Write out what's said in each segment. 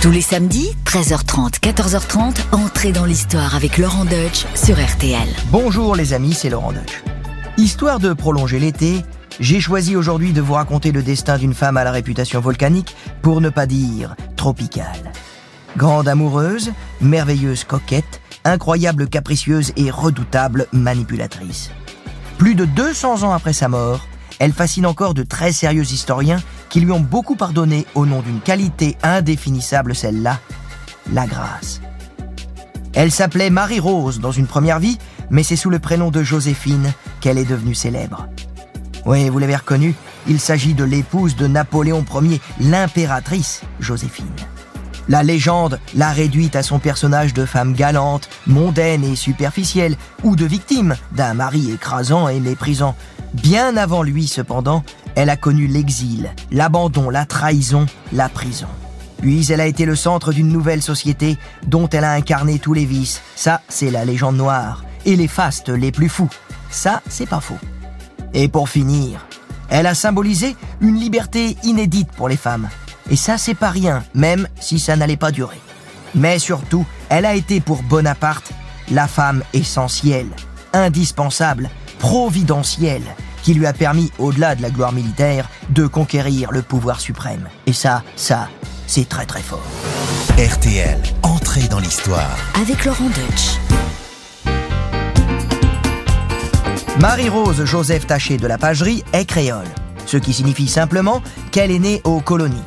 Tous les samedis, 13h30, 14h30, entrez dans l'histoire avec Laurent Deutsch sur RTL. Bonjour les amis, c'est Laurent Deutsch. Histoire de prolonger l'été, j'ai choisi aujourd'hui de vous raconter le destin d'une femme à la réputation volcanique, pour ne pas dire tropicale. Grande amoureuse, merveilleuse coquette, incroyable capricieuse et redoutable manipulatrice. Plus de 200 ans après sa mort, elle fascine encore de très sérieux historiens qui lui ont beaucoup pardonné au nom d'une qualité indéfinissable, celle-là, la grâce. Elle s'appelait Marie-Rose dans une première vie, mais c'est sous le prénom de Joséphine qu'elle est devenue célèbre. Oui, vous l'avez reconnu, il s'agit de l'épouse de Napoléon Ier, l'impératrice Joséphine. La légende l'a réduite à son personnage de femme galante, mondaine et superficielle, ou de victime d'un mari écrasant et méprisant. Bien avant lui, cependant, elle a connu l'exil, l'abandon, la trahison, la prison. Puis elle a été le centre d'une nouvelle société dont elle a incarné tous les vices. Ça, c'est la légende noire. Et les fastes les plus fous. Ça, c'est pas faux. Et pour finir, elle a symbolisé une liberté inédite pour les femmes. Et ça, c'est pas rien, même si ça n'allait pas durer. Mais surtout, elle a été pour Bonaparte la femme essentielle, indispensable, providentielle, qui lui a permis, au-delà de la gloire militaire, de conquérir le pouvoir suprême. Et ça, ça, c'est très très fort. RTL, entrée dans l'histoire. Avec Laurent Deutsch. Marie-Rose Joseph Taché de la Pagerie est créole, ce qui signifie simplement qu'elle est née aux colonies,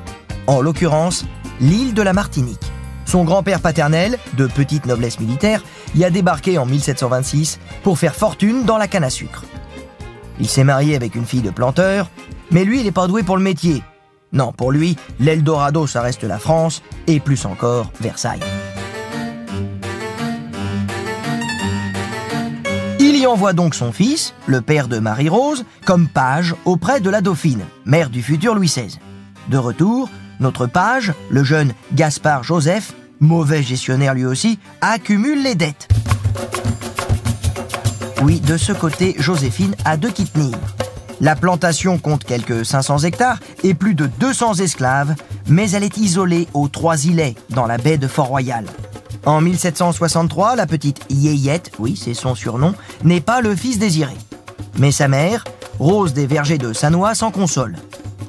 en l'occurrence l'île de la Martinique. Son grand-père paternel, de petite noblesse militaire, y a débarqué en 1726 pour faire fortune dans la canne à sucre. Il s'est marié avec une fille de planteur, mais lui, il n'est pas doué pour le métier. Non, pour lui, l'Eldorado, ça reste la France, et plus encore, Versailles. Il y envoie donc son fils, le père de Marie-Rose, comme page auprès de la dauphine, mère du futur Louis XVI. De retour, notre page, le jeune Gaspard Joseph, mauvais gestionnaire lui aussi, accumule les dettes. Oui, de ce côté, Joséphine a deux tenir. La plantation compte quelques 500 hectares et plus de 200 esclaves, mais elle est isolée aux Trois-Îlets, dans la baie de Fort-Royal. En 1763, la petite Yéyette, oui, c'est son surnom, n'est pas le fils désiré. Mais sa mère, Rose des Vergers de Sanois, s'en console.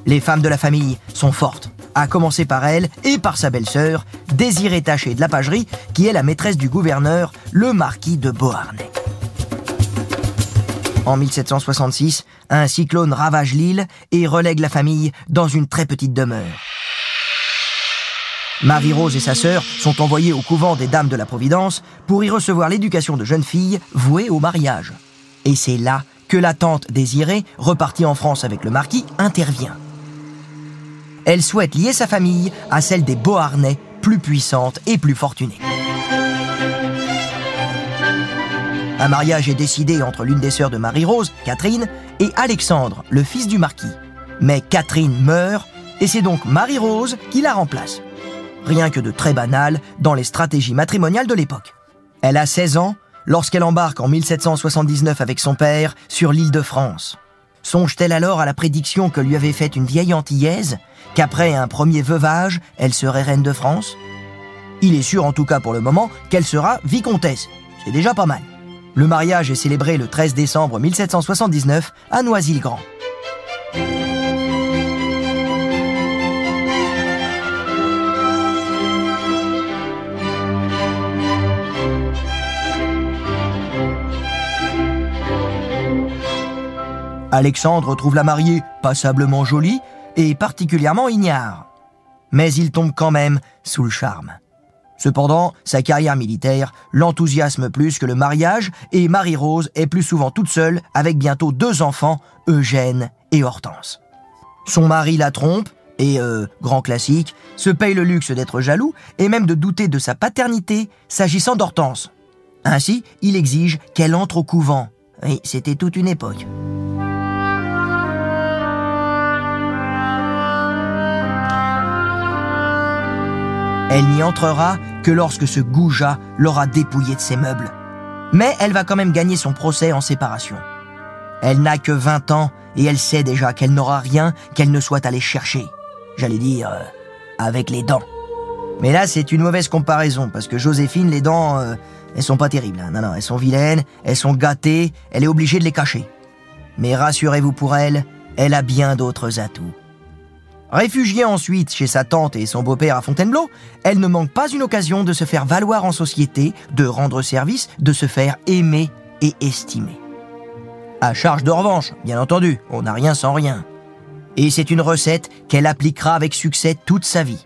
Les femmes de la famille sont fortes, à commencer par elle et par sa belle-sœur, Désirée Taché de la Pagerie, qui est la maîtresse du gouverneur, le marquis de Beauharnais. En 1766, un cyclone ravage l'île et relègue la famille dans une très petite demeure. Marie-Rose et sa sœur sont envoyées au couvent des Dames de la Providence pour y recevoir l'éducation de jeunes filles vouées au mariage. Et c'est là que la tante désirée, repartie en France avec le marquis, intervient. Elle souhaite lier sa famille à celle des Beauharnais, plus puissante et plus fortunée. Un mariage est décidé entre l'une des sœurs de Marie-Rose, Catherine, et Alexandre, le fils du marquis. Mais Catherine meurt, et c'est donc Marie-Rose qui la remplace. Rien que de très banal dans les stratégies matrimoniales de l'époque. Elle a 16 ans lorsqu'elle embarque en 1779 avec son père sur l'île de France. Songe-t-elle alors à la prédiction que lui avait faite une vieille antillaise, qu'après un premier veuvage, elle serait reine de France? Il est sûr en tout cas pour le moment qu'elle sera vicomtesse. C'est déjà pas mal. Le mariage est célébré le 13 décembre 1779 à Noisy-le-Grand. Alexandre trouve la mariée passablement jolie et particulièrement ignare. Mais il tombe quand même sous le charme. Cependant, sa carrière militaire l'enthousiasme plus que le mariage et Marie-Rose est plus souvent toute seule avec bientôt deux enfants, Eugène et Hortense. Son mari la trompe et, euh, grand classique, se paye le luxe d'être jaloux et même de douter de sa paternité s'agissant d'Hortense. Ainsi, il exige qu'elle entre au couvent. Oui, c'était toute une époque. Elle n'y entrera que lorsque ce goujat l'aura dépouillé de ses meubles. Mais elle va quand même gagner son procès en séparation. Elle n'a que 20 ans et elle sait déjà qu'elle n'aura rien qu'elle ne soit allée chercher. J'allais dire, euh, avec les dents. Mais là, c'est une mauvaise comparaison, parce que Joséphine, les dents, euh, elles sont pas terribles. hein. Non, non, elles sont vilaines, elles sont gâtées, elle est obligée de les cacher. Mais rassurez-vous pour elle, elle a bien d'autres atouts. Réfugiée ensuite chez sa tante et son beau-père à Fontainebleau, elle ne manque pas une occasion de se faire valoir en société, de rendre service, de se faire aimer et estimer. À charge de revanche, bien entendu, on n'a rien sans rien. Et c'est une recette qu'elle appliquera avec succès toute sa vie.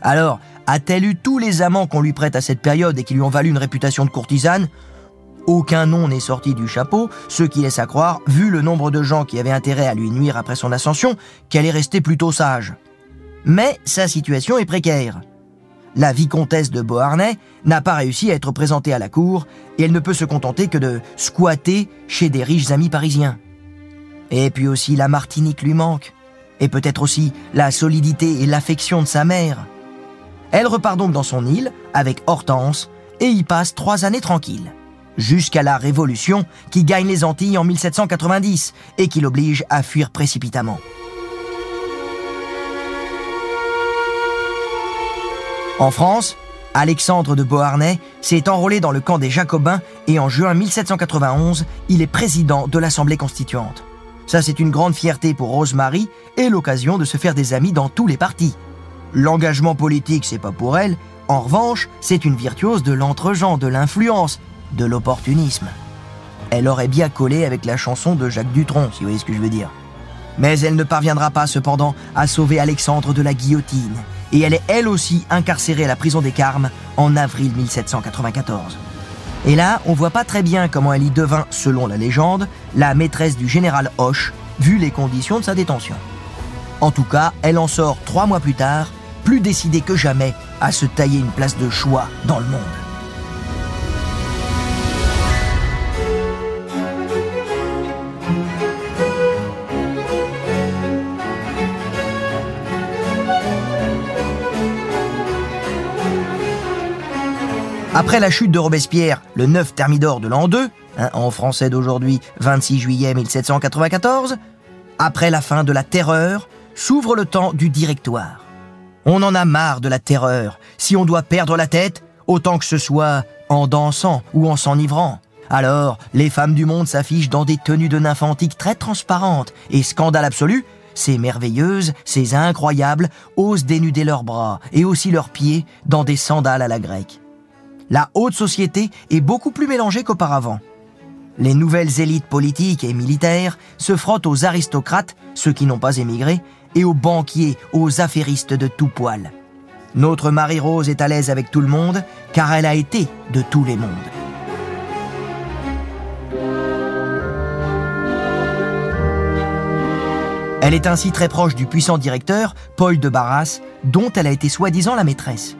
Alors, a-t-elle eu tous les amants qu'on lui prête à cette période et qui lui ont valu une réputation de courtisane? Aucun nom n'est sorti du chapeau, ce qui laisse à croire, vu le nombre de gens qui avaient intérêt à lui nuire après son ascension, qu'elle est restée plutôt sage. Mais sa situation est précaire. La vicomtesse de Beauharnais n'a pas réussi à être présentée à la cour et elle ne peut se contenter que de squatter chez des riches amis parisiens. Et puis aussi la Martinique lui manque. Et peut-être aussi la solidité et l'affection de sa mère. Elle repart donc dans son île avec Hortense et y passe trois années tranquilles. Jusqu'à la Révolution qui gagne les Antilles en 1790 et qui l'oblige à fuir précipitamment. En France, Alexandre de Beauharnais s'est enrôlé dans le camp des Jacobins et en juin 1791, il est président de l'Assemblée constituante. Ça, c'est une grande fierté pour Rosemary et l'occasion de se faire des amis dans tous les partis. L'engagement politique, c'est pas pour elle. En revanche, c'est une virtuose de l'entre-gens, de l'influence, de l'opportunisme. Elle aurait bien collé avec la chanson de Jacques Dutronc, si vous voyez ce que je veux dire. Mais elle ne parviendra pas cependant à sauver Alexandre de la guillotine, et elle est elle aussi incarcérée à la prison des Carmes en avril 1794. Et là, on voit pas très bien comment elle y devint, selon la légende, la maîtresse du général Hoche, vu les conditions de sa détention. En tout cas, elle en sort trois mois plus tard, plus décidée que jamais à se tailler une place de choix dans le monde. Après la chute de Robespierre, le 9 Thermidor de l'an 2, hein, en français d'aujourd'hui 26 juillet 1794, après la fin de la terreur, s'ouvre le temps du directoire. On en a marre de la terreur. Si on doit perdre la tête, autant que ce soit en dansant ou en s'enivrant. Alors, les femmes du monde s'affichent dans des tenues de nymphes antiques très transparentes et scandale absolu, ces merveilleuses, ces incroyables osent dénuder leurs bras et aussi leurs pieds dans des sandales à la grecque. La haute société est beaucoup plus mélangée qu'auparavant. Les nouvelles élites politiques et militaires se frottent aux aristocrates, ceux qui n'ont pas émigré, et aux banquiers, aux affairistes de tout poil. Notre Marie-Rose est à l'aise avec tout le monde, car elle a été de tous les mondes. Elle est ainsi très proche du puissant directeur, Paul de Barras, dont elle a été soi-disant la maîtresse.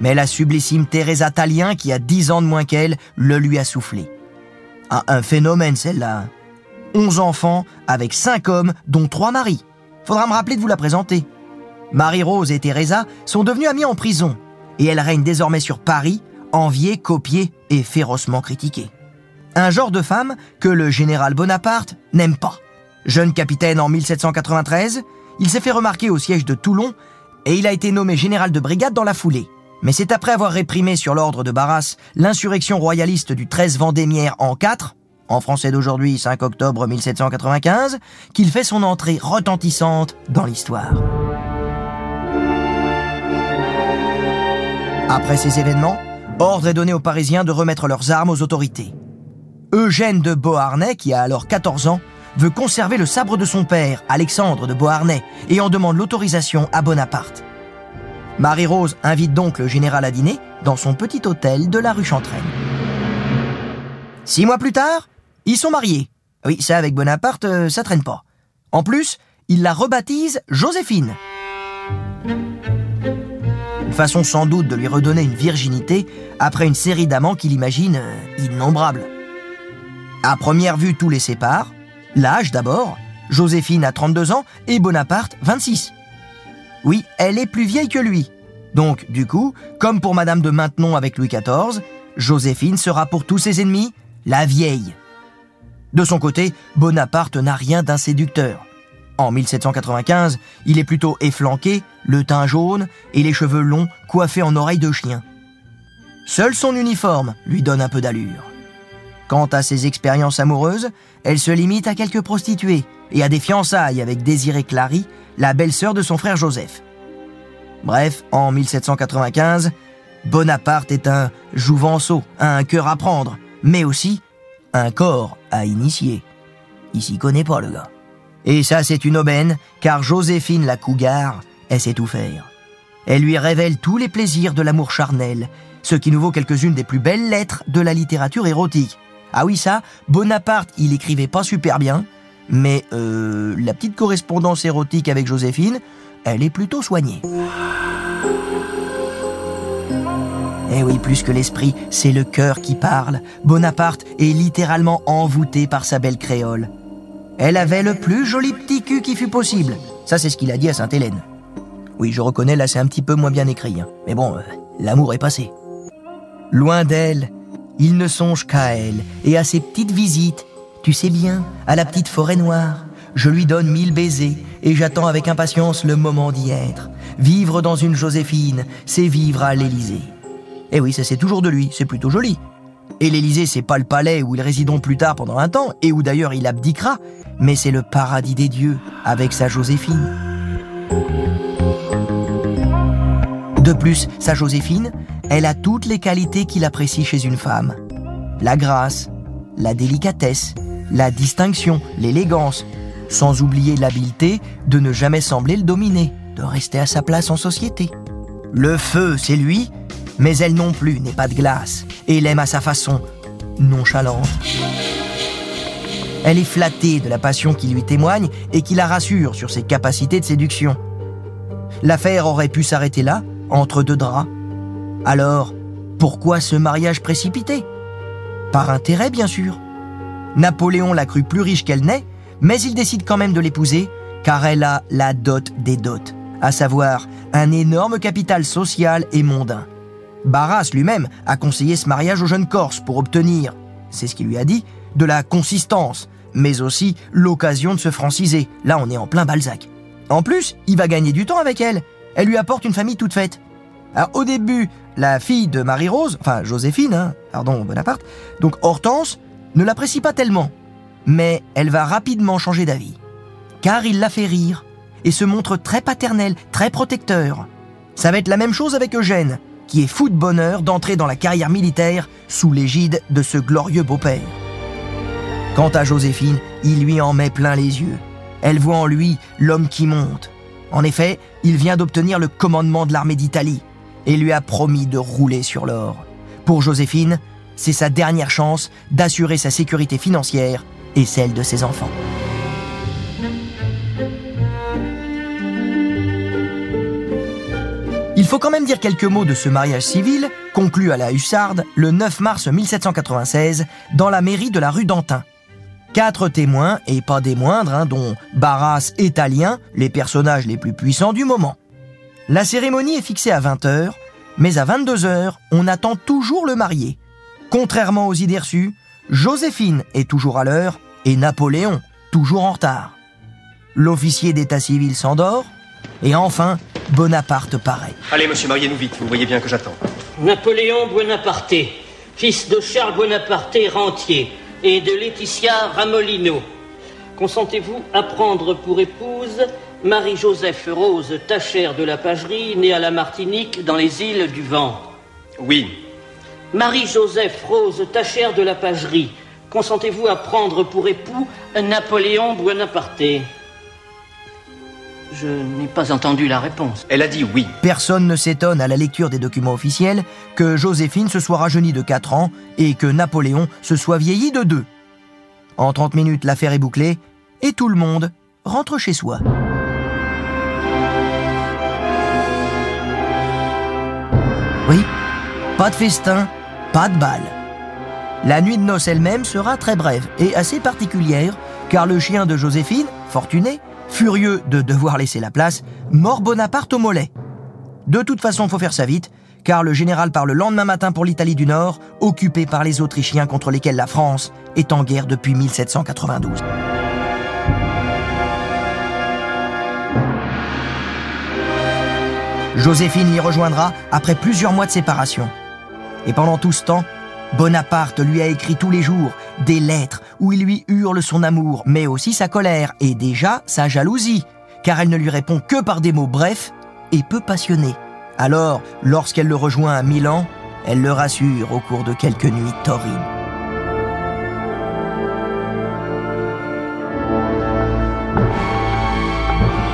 Mais la sublissime Teresa Talien, qui a dix ans de moins qu'elle, le lui a soufflé. Ah, un phénomène celle-là. Onze enfants avec cinq hommes, dont trois maris. Faudra me rappeler de vous la présenter. Marie-Rose et Teresa sont devenues amies en prison, et elles règnent désormais sur Paris, enviées, copiées et férocement critiquées. Un genre de femme que le général Bonaparte n'aime pas. Jeune capitaine en 1793, il s'est fait remarquer au siège de Toulon et il a été nommé général de brigade dans la foulée. Mais c'est après avoir réprimé sur l'ordre de Barras l'insurrection royaliste du 13 Vendémiaire en 4, en français d'aujourd'hui 5 octobre 1795, qu'il fait son entrée retentissante dans l'histoire. Après ces événements, ordre est donné aux Parisiens de remettre leurs armes aux autorités. Eugène de Beauharnais, qui a alors 14 ans, veut conserver le sabre de son père, Alexandre de Beauharnais, et en demande l'autorisation à Bonaparte. Marie-Rose invite donc le général à dîner dans son petit hôtel de la rue Chantraine. Six mois plus tard, ils sont mariés. Oui, ça avec Bonaparte, euh, ça traîne pas. En plus, il la rebaptise Joséphine. Une façon sans doute de lui redonner une virginité après une série d'amants qu'il imagine euh, innombrables. À première vue, tout les sépare. L'âge d'abord. Joséphine a 32 ans et Bonaparte 26. Oui, elle est plus vieille que lui. Donc, du coup, comme pour Madame de Maintenon avec Louis XIV, Joséphine sera pour tous ses ennemis la vieille. De son côté, Bonaparte n'a rien d'un séducteur. En 1795, il est plutôt efflanqué, le teint jaune et les cheveux longs coiffés en oreilles de chien. Seul son uniforme lui donne un peu d'allure. Quant à ses expériences amoureuses, elle se limite à quelques prostituées et à des fiançailles avec Désirée Clary, la belle-sœur de son frère Joseph. Bref, en 1795, Bonaparte est un jouvenceau, un cœur à prendre, mais aussi un corps à initier. Il s'y connaît pas, le gars. Et ça, c'est une aubaine, car Joséphine la Cougar, elle sait tout faire. Elle lui révèle tous les plaisirs de l'amour charnel, ce qui nous vaut quelques-unes des plus belles lettres de la littérature érotique. Ah oui, ça, Bonaparte, il écrivait pas super bien, mais euh, la petite correspondance érotique avec Joséphine, elle est plutôt soignée. Eh oui, plus que l'esprit, c'est le cœur qui parle. Bonaparte est littéralement envoûté par sa belle créole. Elle avait le plus joli petit cul qui fut possible. Ça, c'est ce qu'il a dit à Sainte-Hélène. Oui, je reconnais, là, c'est un petit peu moins bien écrit. Hein. Mais bon, euh, l'amour est passé. Loin d'elle, il ne songe qu'à elle et à ses petites visites. Tu sais bien, à la petite forêt noire. Je lui donne mille baisers et j'attends avec impatience le moment d'y être. Vivre dans une Joséphine, c'est vivre à l'Élysée. Eh oui, ça c'est toujours de lui, c'est plutôt joli. Et l'Élysée, c'est pas le palais où ils résideront plus tard pendant un temps, et où d'ailleurs il abdiquera, mais c'est le paradis des dieux, avec sa Joséphine. De plus, sa Joséphine, elle a toutes les qualités qu'il apprécie chez une femme. La grâce, la délicatesse, la distinction, l'élégance, sans oublier l'habileté de ne jamais sembler le dominer, de rester à sa place en société. Le feu, c'est lui, mais elle non plus n'est pas de glace, et l'aime à sa façon, nonchalante. Elle est flattée de la passion qui lui témoigne et qui la rassure sur ses capacités de séduction. L'affaire aurait pu s'arrêter là, entre deux draps. Alors, pourquoi ce mariage précipité? Par intérêt, bien sûr. Napoléon l'a cru plus riche qu'elle n'est, mais il décide quand même de l'épouser, car elle a la dot des dots, à savoir un énorme capital social et mondain. Barras lui-même a conseillé ce mariage au jeune Corse pour obtenir, c'est ce qu'il lui a dit, de la consistance, mais aussi l'occasion de se franciser. Là, on est en plein Balzac. En plus, il va gagner du temps avec elle. Elle lui apporte une famille toute faite. Alors, au début, la fille de Marie-Rose, enfin Joséphine, hein, pardon, Bonaparte, donc Hortense, ne l'apprécie pas tellement. Mais elle va rapidement changer d'avis. Car il la fait rire et se montre très paternel, très protecteur. Ça va être la même chose avec Eugène, qui est fou de bonheur d'entrer dans la carrière militaire sous l'égide de ce glorieux beau-père. Quant à Joséphine, il lui en met plein les yeux. Elle voit en lui l'homme qui monte. En effet, il vient d'obtenir le commandement de l'armée d'Italie et lui a promis de rouler sur l'or. Pour Joséphine, c'est sa dernière chance d'assurer sa sécurité financière et celle de ses enfants. Il faut quand même dire quelques mots de ce mariage civil, conclu à la Hussarde le 9 mars 1796 dans la mairie de la rue d'Antin. Quatre témoins, et pas des moindres, hein, dont Barras et Talien, les personnages les plus puissants du moment. La cérémonie est fixée à 20h, mais à 22h, on attend toujours le marié. Contrairement aux idées reçues, Joséphine est toujours à l'heure et Napoléon toujours en retard. L'officier d'état civil s'endort, et enfin, Bonaparte paraît. Allez, monsieur, mariez-nous vite, vous voyez bien que j'attends. Napoléon Bonaparte, fils de Charles Bonaparte rentier et de Laetitia Ramolino. Consentez-vous à prendre pour épouse Marie-Joseph Rose Tachère de la Pagerie, née à la Martinique, dans les îles du Vent? Oui. Marie-Joseph Rose Tachère de la Pagerie, consentez-vous à prendre pour époux Napoléon Bonaparte je n'ai pas entendu la réponse. Elle a dit oui. Personne ne s'étonne à la lecture des documents officiels que Joséphine se soit rajeunie de 4 ans et que Napoléon se soit vieilli de 2. En 30 minutes, l'affaire est bouclée et tout le monde rentre chez soi. Oui, pas de festin, pas de balle. La nuit de noces elle-même sera très brève et assez particulière, car le chien de Joséphine, fortuné, furieux de devoir laisser la place, mord Bonaparte au mollet. De toute façon, il faut faire ça vite, car le général part le lendemain matin pour l'Italie du Nord, occupée par les Autrichiens contre lesquels la France est en guerre depuis 1792. Joséphine l'y rejoindra après plusieurs mois de séparation. Et pendant tout ce temps, Bonaparte lui a écrit tous les jours des lettres où il lui hurle son amour, mais aussi sa colère et déjà sa jalousie, car elle ne lui répond que par des mots brefs et peu passionnés. Alors, lorsqu'elle le rejoint à Milan, elle le rassure au cours de quelques nuits torrides.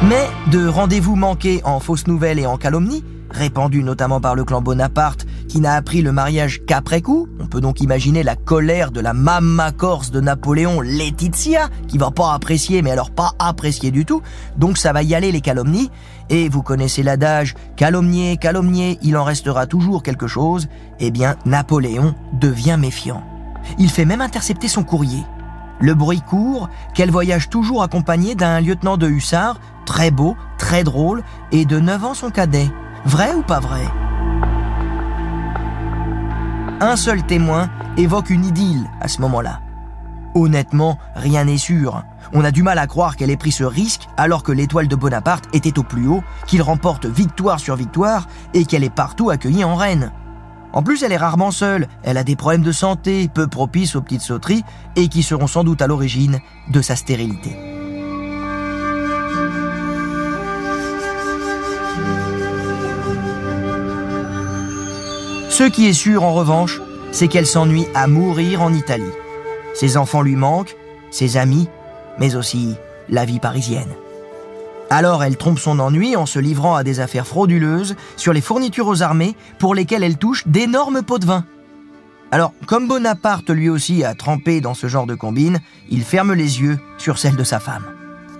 Mais de rendez-vous manqués en fausses nouvelles et en calomnies, répandus notamment par le clan Bonaparte, qui n'a appris le mariage qu'après coup, on peut donc imaginer la colère de la mamma corse de Napoléon, Laetitia, qui va pas apprécier, mais alors pas apprécier du tout, donc ça va y aller les calomnies, et vous connaissez l'adage, calomnier, calomnier, il en restera toujours quelque chose, eh bien Napoléon devient méfiant. Il fait même intercepter son courrier. Le bruit court qu'elle voyage toujours accompagnée d'un lieutenant de hussards, très beau, très drôle, et de 9 ans son cadet. Vrai ou pas vrai? Un seul témoin évoque une idylle à ce moment-là. Honnêtement, rien n'est sûr. On a du mal à croire qu'elle ait pris ce risque alors que l'étoile de Bonaparte était au plus haut, qu'il remporte victoire sur victoire et qu'elle est partout accueillie en reine. En plus, elle est rarement seule, elle a des problèmes de santé peu propices aux petites sauteries et qui seront sans doute à l'origine de sa stérilité. Ce qui est sûr en revanche, c'est qu'elle s'ennuie à mourir en Italie. Ses enfants lui manquent, ses amis, mais aussi la vie parisienne. Alors elle trompe son ennui en se livrant à des affaires frauduleuses sur les fournitures aux armées pour lesquelles elle touche d'énormes pots de vin. Alors, comme Bonaparte lui aussi a trempé dans ce genre de combine, il ferme les yeux sur celle de sa femme.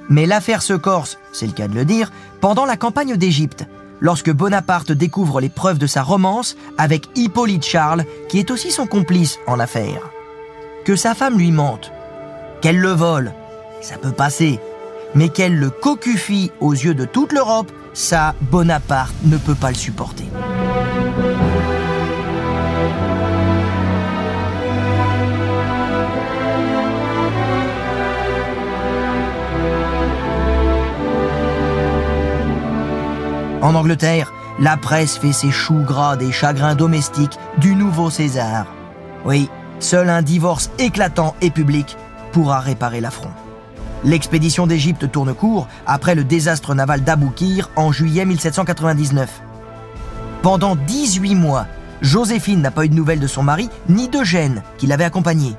Mais l'affaire se corse, c'est le cas de le dire, pendant la campagne d'Égypte, lorsque Bonaparte découvre les preuves de sa romance avec Hippolyte Charles, qui est aussi son complice en l'affaire. Que sa femme lui mente, qu'elle le vole, ça peut passer, mais qu'elle le cocufie aux yeux de toute l'Europe, ça, Bonaparte ne peut pas le supporter. En Angleterre, la presse fait ses choux gras des chagrins domestiques du nouveau César. Oui, seul un divorce éclatant et public pourra réparer l'affront. L'expédition d'Égypte tourne court après le désastre naval d'Aboukir en juillet 1799. Pendant 18 mois, Joséphine n'a pas eu de nouvelles de son mari ni d'Eugène qui l'avait accompagné.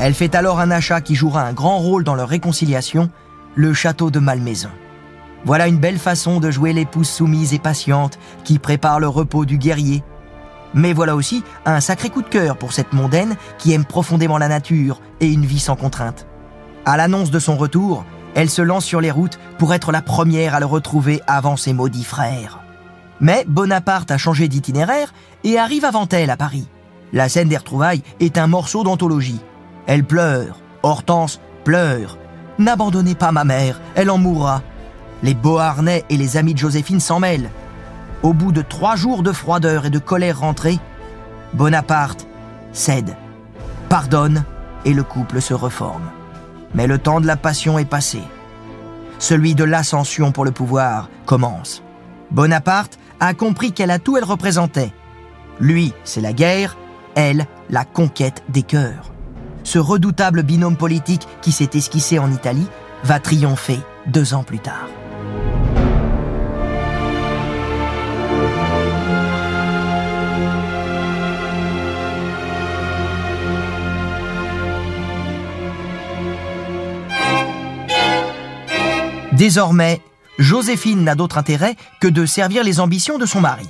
Elle fait alors un achat qui jouera un grand rôle dans leur réconciliation, le château de Malmaison. Voilà une belle façon de jouer l'épouse soumise et patiente qui prépare le repos du guerrier. Mais voilà aussi un sacré coup de cœur pour cette mondaine qui aime profondément la nature et une vie sans contrainte. À l'annonce de son retour, elle se lance sur les routes pour être la première à le retrouver avant ses maudits frères. Mais Bonaparte a changé d'itinéraire et arrive avant elle à Paris. La scène des retrouvailles est un morceau d'anthologie. Elle pleure, Hortense pleure. N'abandonnez pas ma mère, elle en mourra. Les Beauharnais et les amis de Joséphine s'en mêlent. Au bout de trois jours de froideur et de colère rentrée, Bonaparte cède, pardonne et le couple se reforme. Mais le temps de la passion est passé. Celui de l'ascension pour le pouvoir commence. Bonaparte a compris quel atout elle représentait. Lui, c'est la guerre, elle, la conquête des cœurs. Ce redoutable binôme politique qui s'est esquissé en Italie va triompher deux ans plus tard. Désormais, Joséphine n'a d'autre intérêt que de servir les ambitions de son mari.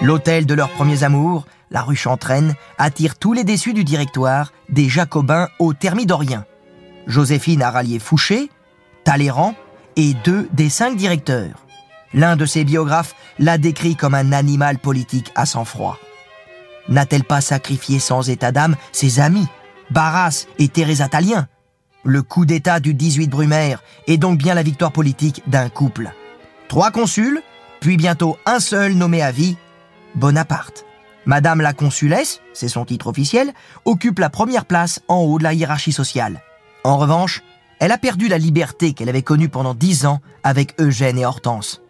L'hôtel de leurs premiers amours, la rue Chantraine, attire tous les déçus du directoire, des Jacobins au Thermidorien. Joséphine a rallié Fouché, Talleyrand et deux des cinq directeurs. L'un de ses biographes l'a décrit comme un animal politique à sang-froid. N'a-t-elle pas sacrifié sans état d'âme ses amis, Barras et Teresa Talien le coup d'État du 18 Brumaire est donc bien la victoire politique d'un couple. Trois consuls, puis bientôt un seul nommé à vie, Bonaparte. Madame la consulesse, c'est son titre officiel, occupe la première place en haut de la hiérarchie sociale. En revanche, elle a perdu la liberté qu'elle avait connue pendant dix ans avec Eugène et Hortense.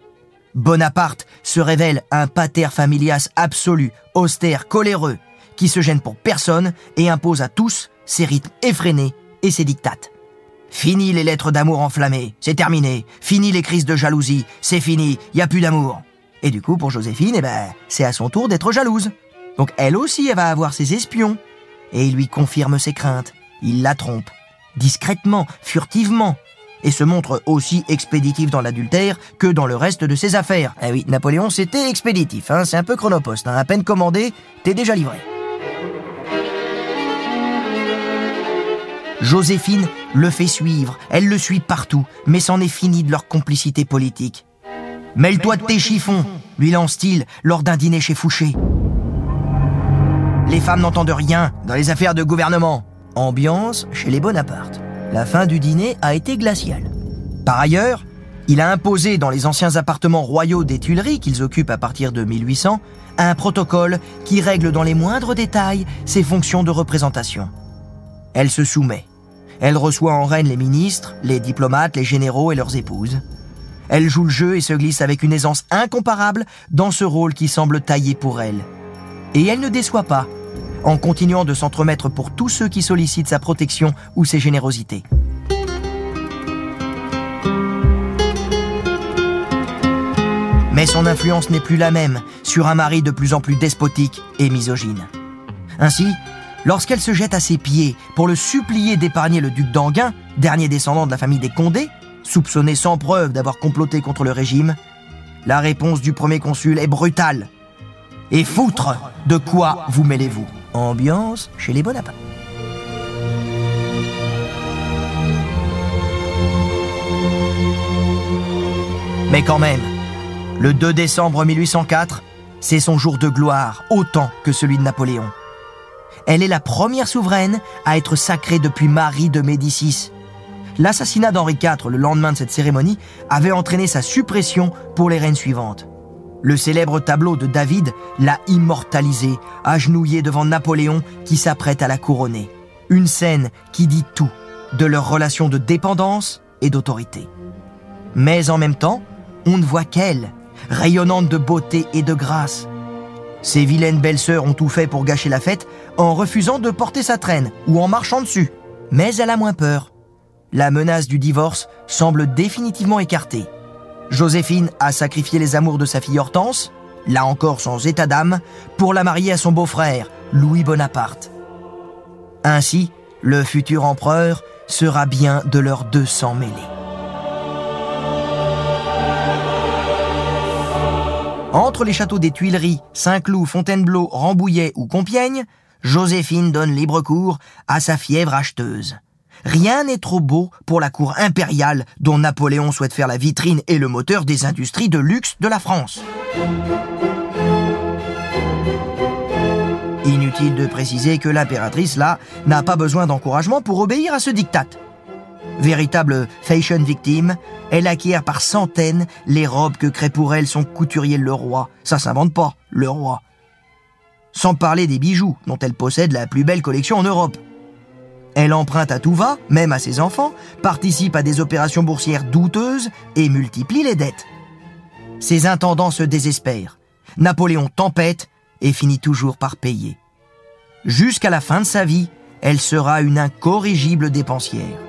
Bonaparte se révèle un pater familias absolu, austère, coléreux, qui se gêne pour personne et impose à tous ses rythmes effrénés et ses dictates. Fini les lettres d'amour enflammées, c'est terminé. Fini les crises de jalousie, c'est fini, y a plus d'amour. Et du coup, pour Joséphine, eh ben, c'est à son tour d'être jalouse. Donc elle aussi, elle va avoir ses espions. Et il lui confirme ses craintes. Il la trompe. Discrètement, furtivement. Et se montre aussi expéditif dans l'adultère que dans le reste de ses affaires. Eh oui, Napoléon, c'était expéditif, hein, c'est un peu chronoposte. Hein. À peine commandé, t'es déjà livré. Joséphine le fait suivre, elle le suit partout, mais c'en est fini de leur complicité politique. Mêle-toi de tes chiffons, lui lance-t-il lors d'un dîner chez Fouché. Les femmes n'entendent rien dans les affaires de gouvernement. Ambiance chez les Bonaparte. La fin du dîner a été glaciale. Par ailleurs, il a imposé dans les anciens appartements royaux des Tuileries qu'ils occupent à partir de 1800 un protocole qui règle dans les moindres détails ses fonctions de représentation. Elle se soumet. Elle reçoit en reine les ministres, les diplomates, les généraux et leurs épouses. Elle joue le jeu et se glisse avec une aisance incomparable dans ce rôle qui semble taillé pour elle. Et elle ne déçoit pas, en continuant de s'entremettre pour tous ceux qui sollicitent sa protection ou ses générosités. Mais son influence n'est plus la même sur un mari de plus en plus despotique et misogyne. Ainsi, lorsqu'elle se jette à ses pieds pour le supplier d'épargner le duc d'Anguin, dernier descendant de la famille des Condés, soupçonné sans preuve d'avoir comploté contre le régime, la réponse du premier consul est brutale. Et foutre, de quoi vous mêlez-vous? Ambiance chez les Bonaparte. Mais quand même, le 2 décembre 1804, c'est son jour de gloire, autant que celui de Napoléon. Elle est la première souveraine à être sacrée depuis Marie de Médicis, L'assassinat d'Henri IV le lendemain de cette cérémonie avait entraîné sa suppression pour les reines suivantes. Le célèbre tableau de David l'a immortalisé, agenouillé devant Napoléon qui s'apprête à la couronner. Une scène qui dit tout de leur relation de dépendance et d'autorité. Mais en même temps, on ne voit qu'elle, rayonnante de beauté et de grâce. Ces vilaines belles-sœurs ont tout fait pour gâcher la fête en refusant de porter sa traîne ou en marchant dessus. Mais elle a moins peur la menace du divorce semble définitivement écartée. Joséphine a sacrifié les amours de sa fille Hortense, là encore sans état d'âme, pour la marier à son beau-frère, Louis Bonaparte. Ainsi, le futur empereur sera bien de leurs deux sangs mêlés. Entre les châteaux des Tuileries, Saint-Cloud, Fontainebleau, Rambouillet ou Compiègne, Joséphine donne libre cours à sa fièvre acheteuse. Rien n'est trop beau pour la cour impériale dont Napoléon souhaite faire la vitrine et le moteur des industries de luxe de la France. Inutile de préciser que l'impératrice, là, n'a pas besoin d'encouragement pour obéir à ce diktat. Véritable fashion victime, elle acquiert par centaines les robes que crée pour elle son couturier le roi. Ça s'invente pas, le roi. Sans parler des bijoux, dont elle possède la plus belle collection en Europe. Elle emprunte à tout va, même à ses enfants, participe à des opérations boursières douteuses et multiplie les dettes. Ses intendants se désespèrent. Napoléon tempête et finit toujours par payer. Jusqu'à la fin de sa vie, elle sera une incorrigible dépensière.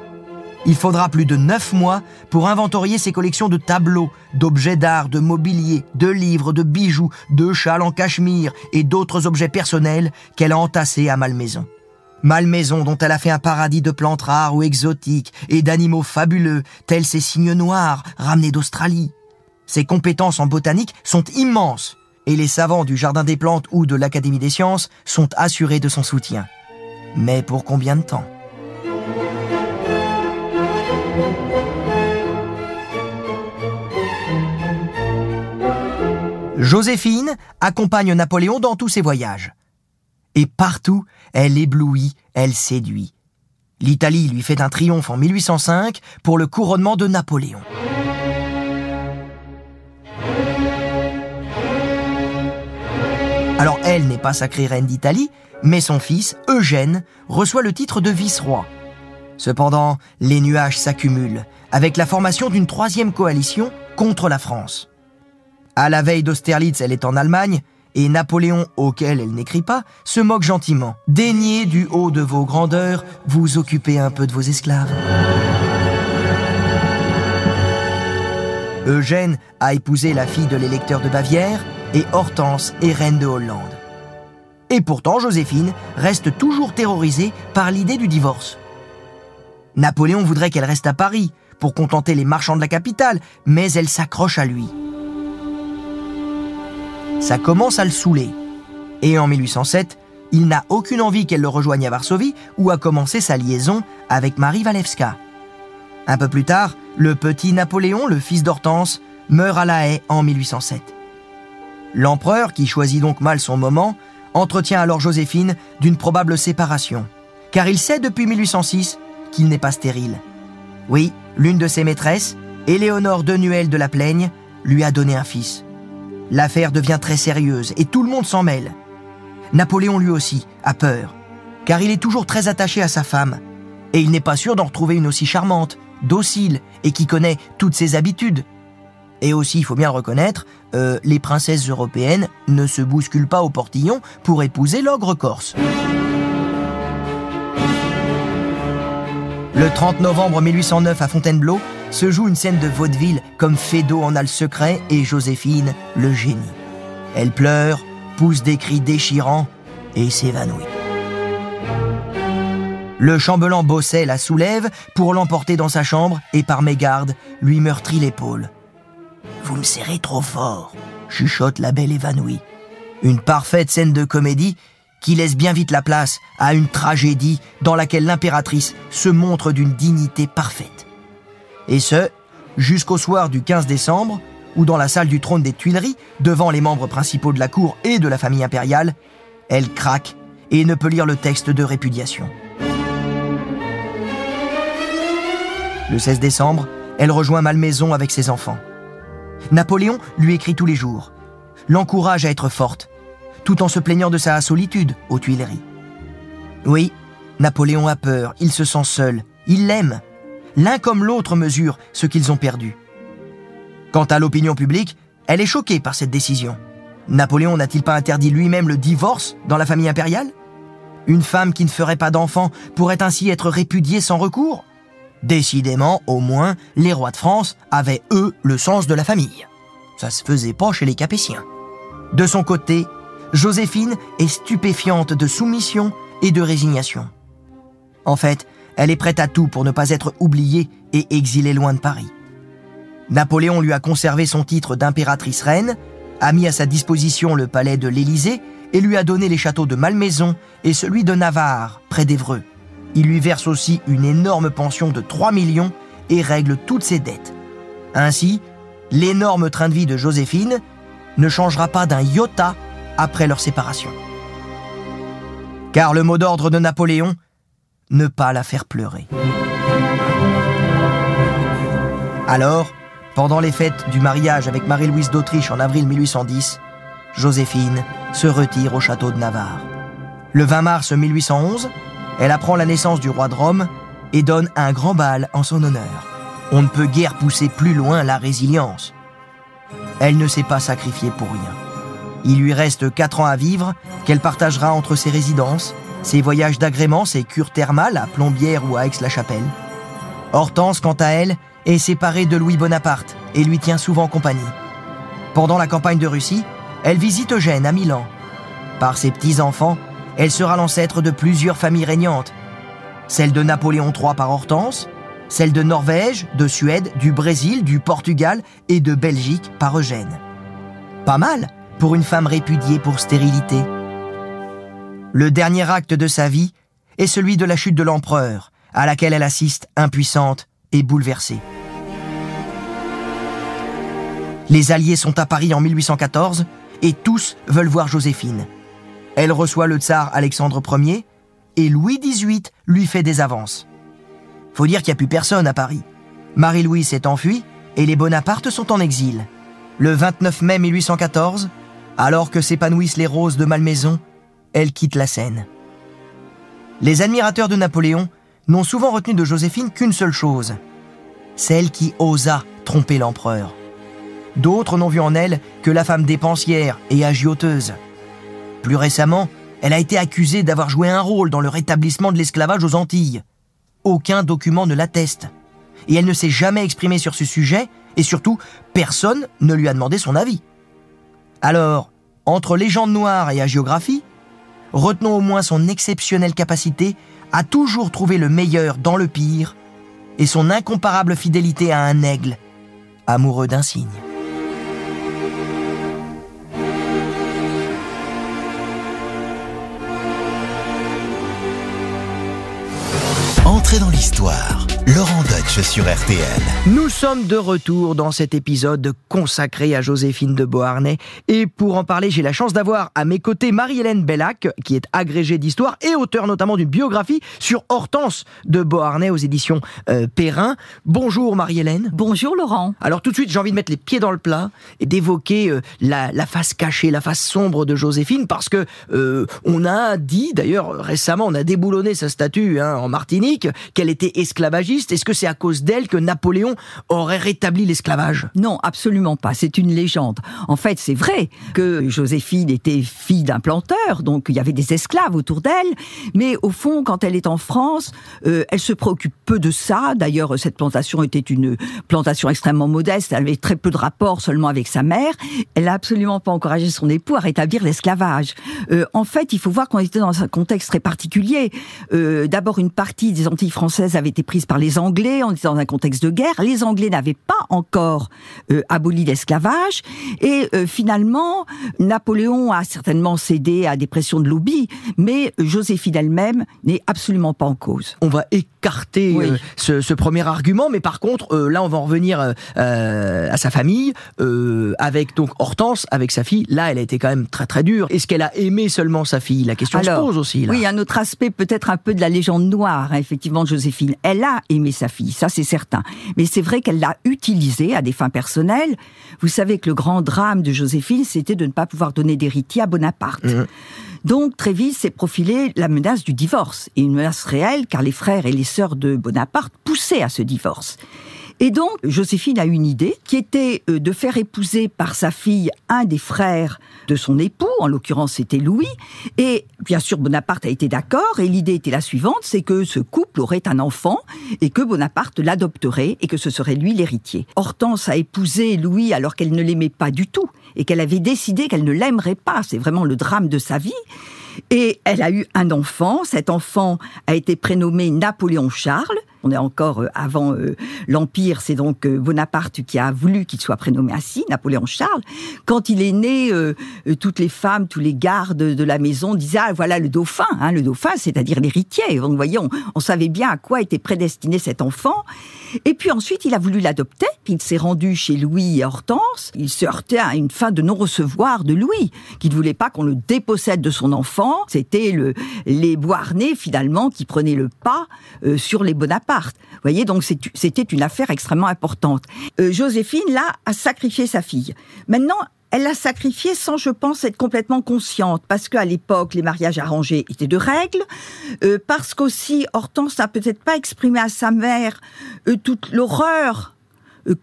Il faudra plus de neuf mois pour inventorier ses collections de tableaux, d'objets d'art, de mobilier, de livres, de bijoux, de châles en cachemire et d'autres objets personnels qu'elle a entassés à Malmaison. Malmaison dont elle a fait un paradis de plantes rares ou exotiques et d'animaux fabuleux, tels ces cygnes noirs ramenés d'Australie. Ses compétences en botanique sont immenses et les savants du Jardin des plantes ou de l'Académie des sciences sont assurés de son soutien. Mais pour combien de temps? Joséphine accompagne Napoléon dans tous ses voyages. Et partout, elle éblouit, elle séduit. L'Italie lui fait un triomphe en 1805 pour le couronnement de Napoléon. Alors elle n'est pas sacrée reine d'Italie, mais son fils, Eugène, reçoit le titre de vice-roi. Cependant, les nuages s'accumulent, avec la formation d'une troisième coalition contre la France. À la veille d'Austerlitz, elle est en Allemagne, et Napoléon, auquel elle n'écrit pas, se moque gentiment. Daignez du haut de vos grandeurs vous occuper un peu de vos esclaves. Eugène a épousé la fille de l'électeur de Bavière et Hortense est reine de Hollande. Et pourtant, Joséphine reste toujours terrorisée par l'idée du divorce. Napoléon voudrait qu'elle reste à Paris pour contenter les marchands de la capitale, mais elle s'accroche à lui. Ça commence à le saouler. Et en 1807, il n'a aucune envie qu'elle le rejoigne à Varsovie où a commencé sa liaison avec Marie Walewska. Un peu plus tard, le petit Napoléon, le fils d'Hortense, meurt à La Haye en 1807. L'empereur, qui choisit donc mal son moment, entretient alors Joséphine d'une probable séparation, car il sait depuis 1806 qu'il n'est pas stérile. Oui, l'une de ses maîtresses, Éléonore Denuel de la Plaigne, lui a donné un fils. L'affaire devient très sérieuse et tout le monde s'en mêle. Napoléon lui aussi a peur, car il est toujours très attaché à sa femme, et il n'est pas sûr d'en retrouver une aussi charmante, docile et qui connaît toutes ses habitudes. Et aussi, il faut bien le reconnaître, euh, les princesses européennes ne se bousculent pas au portillon pour épouser l'ogre corse. Le 30 novembre 1809 à Fontainebleau se joue une scène de vaudeville comme Fédo en a le secret et Joséphine le génie. Elle pleure, pousse des cris déchirants et s'évanouit. Le chambellan Bosset la soulève pour l'emporter dans sa chambre et par mégarde lui meurtrit l'épaule. Vous me serrez trop fort, chuchote la belle évanouie. Une parfaite scène de comédie qui laisse bien vite la place à une tragédie dans laquelle l'impératrice se montre d'une dignité parfaite. Et ce, jusqu'au soir du 15 décembre, où dans la salle du trône des Tuileries, devant les membres principaux de la cour et de la famille impériale, elle craque et ne peut lire le texte de répudiation. Le 16 décembre, elle rejoint Malmaison avec ses enfants. Napoléon lui écrit tous les jours, l'encourage à être forte, tout en se plaignant de sa solitude aux Tuileries. Oui, Napoléon a peur, il se sent seul, il l'aime. L'un comme l'autre mesure ce qu'ils ont perdu. Quant à l'opinion publique, elle est choquée par cette décision. Napoléon n'a-t-il pas interdit lui-même le divorce dans la famille impériale? Une femme qui ne ferait pas d'enfant pourrait ainsi être répudiée sans recours? Décidément, au moins, les rois de France avaient, eux, le sens de la famille. Ça se faisait pas chez les Capétiens. De son côté, Joséphine est stupéfiante de soumission et de résignation. En fait, elle est prête à tout pour ne pas être oubliée et exilée loin de Paris. Napoléon lui a conservé son titre d'impératrice reine, a mis à sa disposition le palais de l'Élysée et lui a donné les châteaux de Malmaison et celui de Navarre, près d'Evreux. Il lui verse aussi une énorme pension de 3 millions et règle toutes ses dettes. Ainsi, l'énorme train de vie de Joséphine ne changera pas d'un iota après leur séparation. Car le mot d'ordre de Napoléon, ne pas la faire pleurer. Alors, pendant les fêtes du mariage avec Marie-Louise d'Autriche en avril 1810, Joséphine se retire au château de Navarre. Le 20 mars 1811, elle apprend la naissance du roi de Rome et donne un grand bal en son honneur. On ne peut guère pousser plus loin la résilience. Elle ne s'est pas sacrifiée pour rien. Il lui reste quatre ans à vivre, qu'elle partagera entre ses résidences, ses voyages d'agrément, ses cures thermales à Plombières ou à Aix-la-Chapelle. Hortense, quant à elle, est séparée de Louis Bonaparte et lui tient souvent compagnie. Pendant la campagne de Russie, elle visite Eugène à Milan. Par ses petits-enfants, elle sera l'ancêtre de plusieurs familles régnantes. Celle de Napoléon III par Hortense, celle de Norvège, de Suède, du Brésil, du Portugal et de Belgique par Eugène. Pas mal pour une femme répudiée pour stérilité. Le dernier acte de sa vie est celui de la chute de l'empereur, à laquelle elle assiste impuissante et bouleversée. Les Alliés sont à Paris en 1814 et tous veulent voir Joséphine. Elle reçoit le tsar Alexandre Ier et Louis XVIII lui fait des avances. Faut dire qu'il n'y a plus personne à Paris. Marie-Louise s'est enfuie et les Bonaparte sont en exil. Le 29 mai 1814, alors que s'épanouissent les roses de Malmaison, elle quitte la scène. Les admirateurs de Napoléon n'ont souvent retenu de Joséphine qu'une seule chose, celle qui osa tromper l'empereur. D'autres n'ont vu en elle que la femme dépensière et agioteuse. Plus récemment, elle a été accusée d'avoir joué un rôle dans le rétablissement de l'esclavage aux Antilles. Aucun document ne l'atteste. Et elle ne s'est jamais exprimée sur ce sujet, et surtout, personne ne lui a demandé son avis. Alors, entre légende noire et agiographie, retenons au moins son exceptionnelle capacité à toujours trouver le meilleur dans le pire, et son incomparable fidélité à un aigle, amoureux d'un cygne. Entrez dans l'histoire. Laurent Deutsch sur RTL. Nous sommes de retour dans cet épisode consacré à Joséphine de Beauharnais. Et pour en parler, j'ai la chance d'avoir à mes côtés Marie-Hélène Bellac, qui est agrégée d'histoire et auteur notamment d'une biographie sur Hortense de Beauharnais aux éditions euh, Perrin. Bonjour Marie-Hélène. Bonjour Laurent. Alors tout de suite, j'ai envie de mettre les pieds dans le plat et d'évoquer euh, la, la face cachée, la face sombre de Joséphine, parce que euh, on a dit, d'ailleurs récemment, on a déboulonné sa statue hein, en Martinique, qu'elle était esclavagiste. Est-ce que c'est à cause d'elle que Napoléon aurait rétabli l'esclavage? Non, absolument pas. C'est une légende. En fait, c'est vrai que Joséphine était fille d'un planteur, donc il y avait des esclaves autour d'elle. Mais au fond, quand elle est en France, euh, elle se préoccupe peu de ça. D'ailleurs, cette plantation était une plantation extrêmement modeste. Elle avait très peu de rapports seulement avec sa mère. Elle n'a absolument pas encouragé son époux à rétablir l'esclavage. Euh, en fait, il faut voir qu'on était dans un contexte très particulier. Euh, D'abord, une partie des Antilles françaises avait été prise par les Anglais, on était dans un contexte de guerre. Les Anglais n'avaient pas encore euh, aboli l'esclavage. Et euh, finalement, Napoléon a certainement cédé à des pressions de lobby, mais Joséphine elle-même n'est absolument pas en cause. On va écarter Oui. euh, ce, ce premier argument, mais par contre, là, on va en revenir à sa famille, avec donc Hortense, avec sa fille. Là, elle a été quand même très très dure. Est-ce qu'elle a aimé seulement sa fille? La question se pose aussi. Là. Oui, un autre aspect peut-être un peu de la légende noire, hein, effectivement, de Joséphine. Elle a aimé sa fille, ça c'est certain. Mais c'est vrai qu'elle l'a utilisée à des fins personnelles. Vous savez que le grand drame de Joséphine, c'était de ne pas pouvoir donner d'héritier à Bonaparte. Donc très vite s'est profilée la menace du divorce, et une menace réelle car les frères et les sœurs de Bonaparte poussaient à ce divorce. Et donc, Joséphine a une idée qui était euh, de faire épouser par sa fille un des frères de son époux, en l'occurrence c'était Louis, et bien sûr Bonaparte a été d'accord, et l'idée était la suivante, c'est que ce couple aurait un enfant, et que Bonaparte l'adopterait, et que ce serait lui l'héritier. Hortense a épousé Louis alors qu'elle ne l'aimait pas du tout, et qu'elle avait décidé qu'elle ne l'aimerait pas, c'est vraiment le drame de sa vie. Et elle a eu un enfant. Cet enfant a été prénommé Napoléon Charles. On est encore euh, avant euh, l'Empire, c'est donc euh, Bonaparte qui a voulu qu'il soit prénommé ainsi, Napoléon Charles. Quand il est né, toutes les femmes, tous les gardes de la maison disaient ah voilà le dauphin, hein, le dauphin, c'est-à-dire l'héritier. Donc voyons, on savait bien à quoi était prédestiné cet enfant. Et puis ensuite, il a voulu l'adopter. Il s'est rendu chez Louis et Hortense. Il se heurtait à une fin de non-recevoir de Louis, qui ne voulait pas qu'on le dépossède de son enfant. C'était le, les Beauharnais, finalement, qui prenaient le pas euh, sur les Bonaparte. Vous voyez, donc c'était une affaire extrêmement importante. Euh, Joséphine, là, a sacrifié sa fille. Maintenant, elle l'a sacrifiée sans, je pense, être complètement consciente, parce qu'à l'époque, les mariages arrangés étaient de règle, euh, parce qu'aussi, Hortense n'a peut-être pas exprimé à sa mère euh, toute l'horreur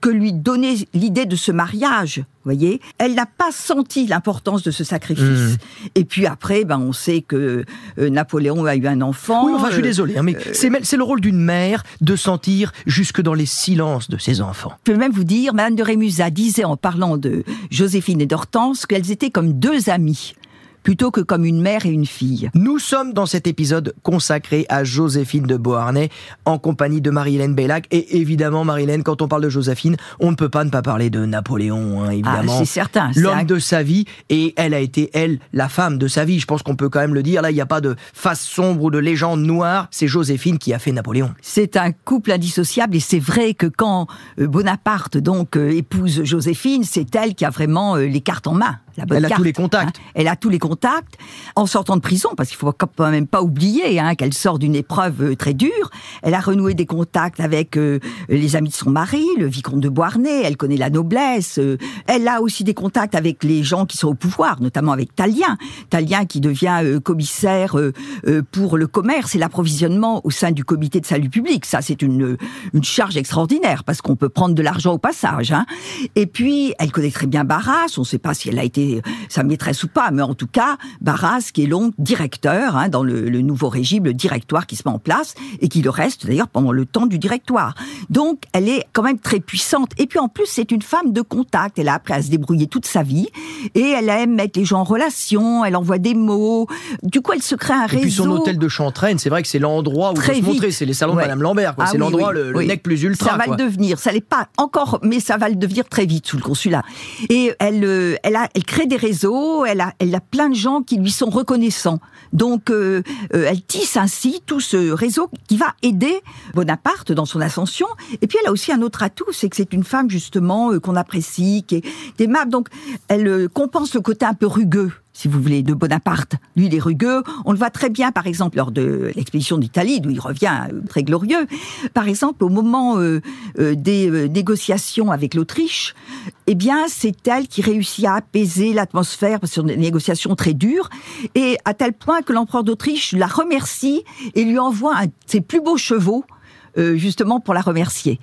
que lui donnait l'idée de ce mariage. Voyez, elle n'a pas senti l'importance de ce sacrifice. Mmh. Et puis après, ben on sait que euh, Napoléon a eu un enfant. Oui, enfin, je suis euh, désolé, hein, mais c'est c'est le rôle d'une mère de sentir jusque dans les silences de ses enfants. Je peux même vous dire, Madame de Rémusat disait en parlant de Joséphine et d'Hortense qu'elles étaient comme deux amies, plutôt que comme une mère et une fille. Nous sommes dans cet épisode consacré à Joséphine de Beauharnais, en compagnie de Marie-Hélène Bellac. Et évidemment, Marie-Hélène, quand on parle de Joséphine, on ne peut pas ne pas parler de Napoléon, hein, Ah, évidemment. c'est certain. L'homme un- de sa vie, et elle a été, elle, la femme de sa vie. Je pense qu'on peut quand même le dire. Là, il n'y a pas de face sombre ou de légende noire. C'est Joséphine qui a fait Napoléon. C'est un couple indissociable et c'est vrai que quand euh, Bonaparte donc euh, épouse Joséphine, c'est elle qui a vraiment euh, les cartes en main. La bonne Elle a tous les contacts. hein. Elle a tous les contacts en sortant de prison, parce qu'il faut quand même pas oublier hein, qu'elle sort d'une épreuve euh, très dure. Elle a renoué des contacts avec euh, les amis de son mari, le vicomte de Beauharnais. Elle connaît la noblesse. euh, elle a aussi des contacts avec les gens qui sont au pouvoir, notamment avec Talien. Talien qui devient euh, commissaire pour le commerce et l'approvisionnement au sein du comité de salut public. Ça, c'est une, une charge extraordinaire parce qu'on peut prendre de l'argent au passage. Hein. Et puis, elle connaît très bien Barras. On ne sait pas si elle a été sa maîtresse ou pas, mais en tout cas, Barras, qui est donc directeur hein, dans le, le nouveau régime, le directoire qui se met en place et qui le reste d'ailleurs pendant le temps du directoire. Donc, elle est quand même très puissante. Et puis, en plus, c'est une femme de contact. Elle a appris à se débrouiller toute sa vie et elle aime mettre les gens en relation. Elle envoie des mots. Du coup, elle se crée un Et réseau. puis son hôtel de Chantraine, c'est vrai que c'est l'endroit où Très se montrer. C'est les salons de. Madame Lambert. Ah c'est oui, l'endroit, oui, le, le oui. nec plus ultra. Ça va quoi. le devenir. Ça l'est pas encore, mais ça va le devenir très vite sous le consulat. Et elle, euh, elle a, elle crée des réseaux. Elle a, elle a plein de gens qui lui sont reconnaissants. Donc, euh, euh, elle tisse ainsi tout ce réseau qui va aider Bonaparte dans son ascension. Et puis, elle a aussi un autre atout, c'est que c'est une femme justement euh, qu'on apprécie, qui est aimable. Donc, elle euh, compense le côté un peu rugueux si vous voulez, de Bonaparte. Lui, il est rugueux. On le voit très bien, par exemple, lors de l'expédition d'Italie, d'où il revient euh, très glorieux. Par exemple, au moment euh, euh, des euh, négociations avec l'Autriche, eh bien, c'est elle qui réussit à apaiser l'atmosphère sur des négociations très dures, et à tel point que l'empereur d'Autriche la remercie et lui envoie un ses plus beaux chevaux, euh, justement pour la remercier.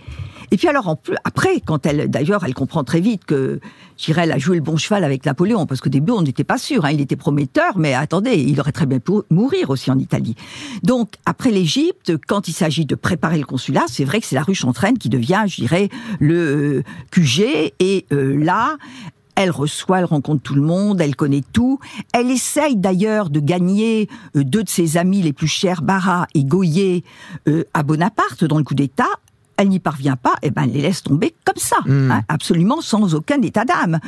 Et puis alors, en plus, après, quand elle, d'ailleurs, elle comprend très vite que Girel a joué le bon cheval avec Napoléon, parce qu'au début, on n'était pas sûr. Hein, il était prometteur, mais attendez, il aurait très bien pu mourir aussi en Italie. Donc, après l'Égypte, quand il s'agit de préparer le consulat, c'est vrai que c'est la rue Chantraine qui devient, je le euh, QG. Et euh, là, elle reçoit, elle rencontre tout le monde, elle connaît tout. Elle essaye d'ailleurs de gagner euh, deux de ses amis les plus chers, Barras et Goyer, euh, à Bonaparte dans le coup d'État. Elle n'y parvient pas, et ben elle les laisse tomber comme ça, Mm. hein, absolument sans aucun état d'âme.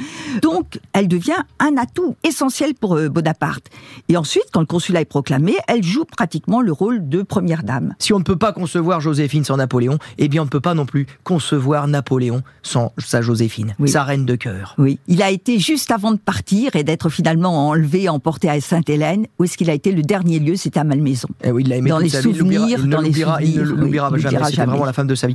Donc, elle devient un atout essentiel pour euh, Bonaparte. Et ensuite, quand le consulat est proclamé, elle joue pratiquement le rôle de première dame. Si on ne peut pas concevoir Joséphine sans Napoléon, eh bien on ne peut pas non plus concevoir Napoléon sans sa Joséphine, Oui. sa reine de cœur. Oui, il a été juste avant de partir et d'être finalement enlevé, emporté à Sainte-Hélène. Où est-ce qu'il a été le dernier lieu? C'était à Malmaison. Eh oui, il l'a aimé Dans les souvenirs, il dans les l'oubliera- il ne l'oubliera oui, jamais. C'était vraiment la femme de sa vie.